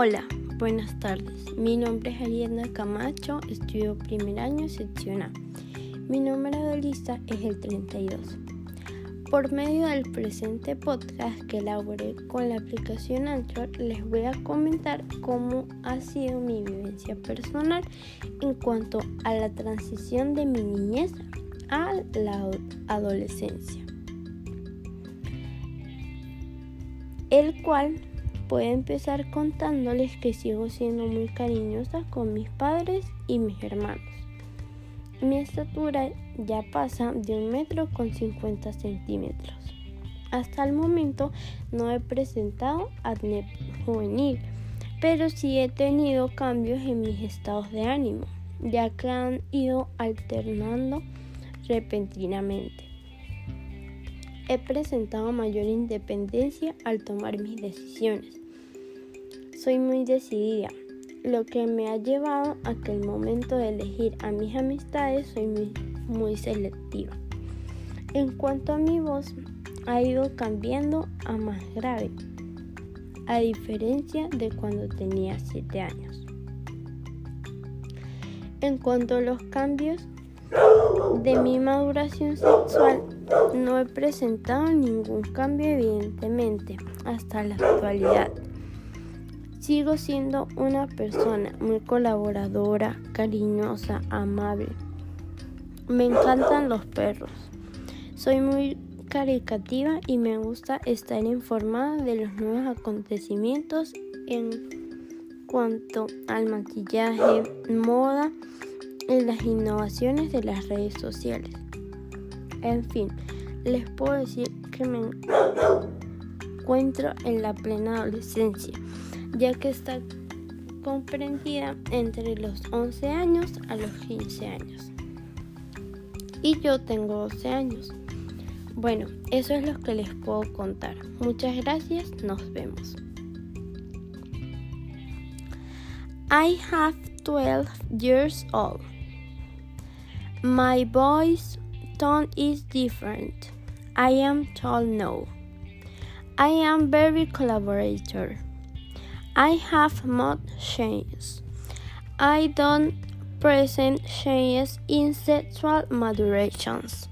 Hola, buenas tardes. Mi nombre es Ariadna Camacho, estudio primer año sección A. Mi número de lista es el 32. Por medio del presente podcast que elaboré con la aplicación Anchor, les voy a comentar cómo ha sido mi vivencia personal en cuanto a la transición de mi niñez a la adolescencia. El cual puede empezar contándoles que sigo siendo muy cariñosa con mis padres y mis hermanos. Mi estatura ya pasa de un metro con 50 centímetros. Hasta el momento no he presentado acné juvenil, pero sí he tenido cambios en mis estados de ánimo, ya que han ido alternando repentinamente. He presentado mayor independencia al tomar mis decisiones. Soy muy decidida, lo que me ha llevado a que el momento de elegir a mis amistades soy muy, selectiva. En cuanto a mi voz, ha ido cambiando a más grave, a diferencia de cuando tenía 7 años. En cuanto a los cambios de mi maduración sexual, no he presentado ningún cambio evidentemente hasta la actualidad. Sigo siendo una persona muy colaboradora, cariñosa, amable. Me encantan los perros. Soy muy caricativa y me gusta estar informada de los nuevos acontecimientos en cuanto al maquillaje, moda y las innovaciones de las redes sociales. En fin, les puedo decir que me encuentro en la plena adolescencia ya que está comprendida entre los 11 años a los 15 años. Y yo tengo 12 años. Bueno, eso es lo que les puedo contar. Muchas gracias, nos vemos. I have 12 years old. My voice tone is different. I am tall now. I am very collaborator. I have mod changes. I don't present changes in sexual madurations.